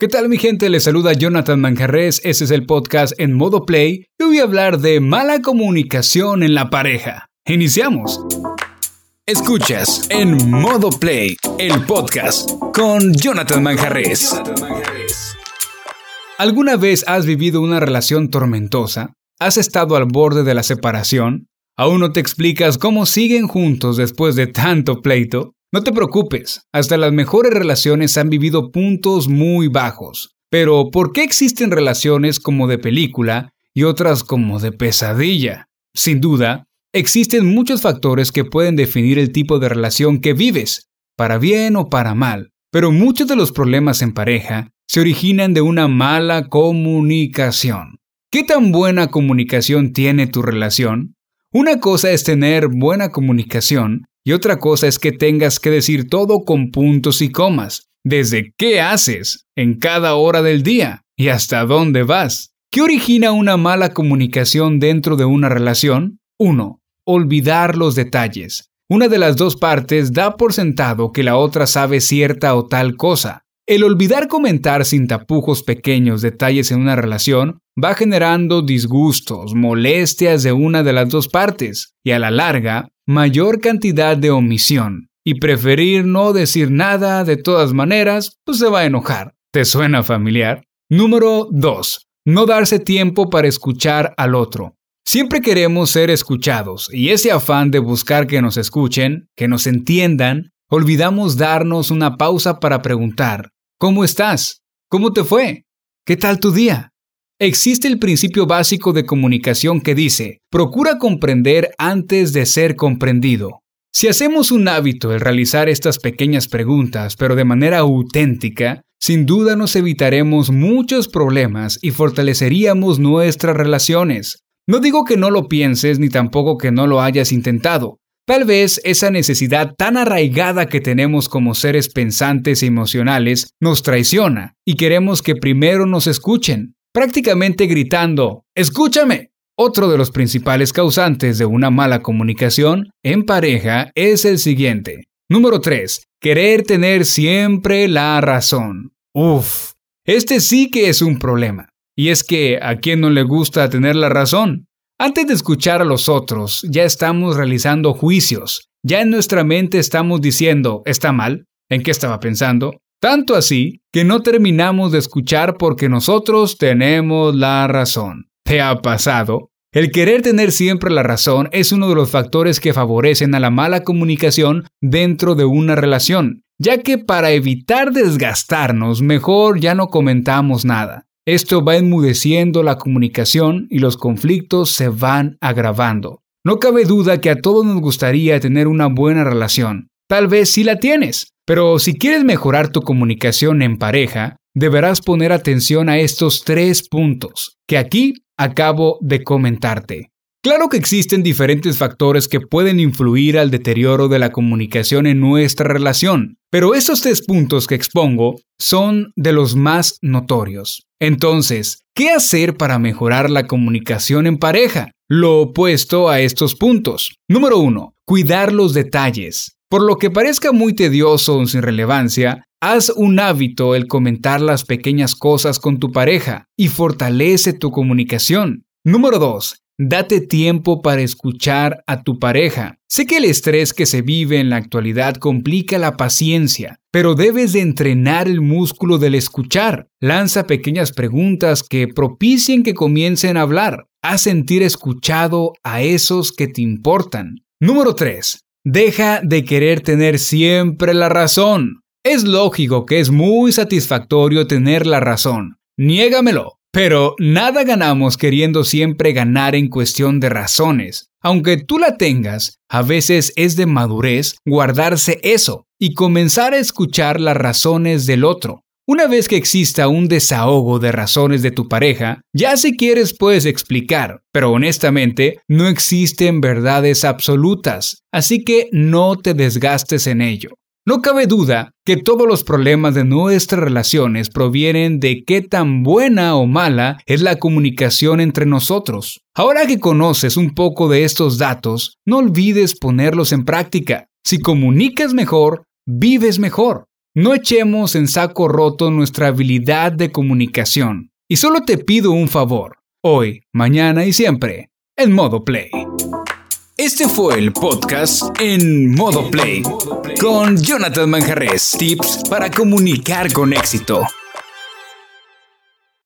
¿Qué tal mi gente? Les saluda Jonathan Manjarres, este es el podcast en modo play y voy a hablar de mala comunicación en la pareja. Iniciamos. Escuchas en modo play el podcast con Jonathan Manjarres. ¿Alguna vez has vivido una relación tormentosa? ¿Has estado al borde de la separación? ¿Aún no te explicas cómo siguen juntos después de tanto pleito? No te preocupes, hasta las mejores relaciones han vivido puntos muy bajos. Pero, ¿por qué existen relaciones como de película y otras como de pesadilla? Sin duda, existen muchos factores que pueden definir el tipo de relación que vives, para bien o para mal. Pero muchos de los problemas en pareja se originan de una mala comunicación. ¿Qué tan buena comunicación tiene tu relación? Una cosa es tener buena comunicación y otra cosa es que tengas que decir todo con puntos y comas, desde qué haces en cada hora del día y hasta dónde vas. ¿Qué origina una mala comunicación dentro de una relación? 1. Olvidar los detalles. Una de las dos partes da por sentado que la otra sabe cierta o tal cosa. El olvidar comentar sin tapujos pequeños detalles en una relación va generando disgustos, molestias de una de las dos partes y a la larga mayor cantidad de omisión. Y preferir no decir nada de todas maneras, pues se va a enojar. ¿Te suena familiar? Número 2. No darse tiempo para escuchar al otro. Siempre queremos ser escuchados y ese afán de buscar que nos escuchen, que nos entiendan, olvidamos darnos una pausa para preguntar, ¿Cómo estás? ¿Cómo te fue? ¿Qué tal tu día? Existe el principio básico de comunicación que dice, procura comprender antes de ser comprendido. Si hacemos un hábito el realizar estas pequeñas preguntas, pero de manera auténtica, sin duda nos evitaremos muchos problemas y fortaleceríamos nuestras relaciones. No digo que no lo pienses ni tampoco que no lo hayas intentado, Tal vez esa necesidad tan arraigada que tenemos como seres pensantes e emocionales nos traiciona y queremos que primero nos escuchen, prácticamente gritando, ¡Escúchame! Otro de los principales causantes de una mala comunicación en pareja es el siguiente. Número 3. Querer tener siempre la razón. Uf, este sí que es un problema. Y es que a quién no le gusta tener la razón. Antes de escuchar a los otros, ya estamos realizando juicios. Ya en nuestra mente estamos diciendo, ¿está mal? ¿En qué estaba pensando? Tanto así que no terminamos de escuchar porque nosotros tenemos la razón. ¿Te ha pasado? El querer tener siempre la razón es uno de los factores que favorecen a la mala comunicación dentro de una relación, ya que para evitar desgastarnos mejor ya no comentamos nada. Esto va enmudeciendo la comunicación y los conflictos se van agravando. No cabe duda que a todos nos gustaría tener una buena relación. Tal vez sí la tienes, pero si quieres mejorar tu comunicación en pareja, deberás poner atención a estos tres puntos que aquí acabo de comentarte. Claro que existen diferentes factores que pueden influir al deterioro de la comunicación en nuestra relación, pero estos tres puntos que expongo son de los más notorios. Entonces, ¿qué hacer para mejorar la comunicación en pareja? Lo opuesto a estos puntos. Número 1. Cuidar los detalles. Por lo que parezca muy tedioso o sin relevancia, haz un hábito el comentar las pequeñas cosas con tu pareja y fortalece tu comunicación. Número 2. Date tiempo para escuchar a tu pareja. Sé que el estrés que se vive en la actualidad complica la paciencia, pero debes de entrenar el músculo del escuchar. Lanza pequeñas preguntas que propicien que comiencen a hablar. Haz sentir escuchado a esos que te importan. Número 3. Deja de querer tener siempre la razón. Es lógico que es muy satisfactorio tener la razón. Niégamelo. Pero nada ganamos queriendo siempre ganar en cuestión de razones. Aunque tú la tengas, a veces es de madurez guardarse eso y comenzar a escuchar las razones del otro. Una vez que exista un desahogo de razones de tu pareja, ya si quieres puedes explicar, pero honestamente no existen verdades absolutas, así que no te desgastes en ello. No cabe duda que todos los problemas de nuestras relaciones provienen de qué tan buena o mala es la comunicación entre nosotros. Ahora que conoces un poco de estos datos, no olvides ponerlos en práctica. Si comunicas mejor, vives mejor. No echemos en saco roto nuestra habilidad de comunicación. Y solo te pido un favor, hoy, mañana y siempre, en modo play. Este fue el podcast en modo play con Jonathan Manjarres. Tips para comunicar con éxito.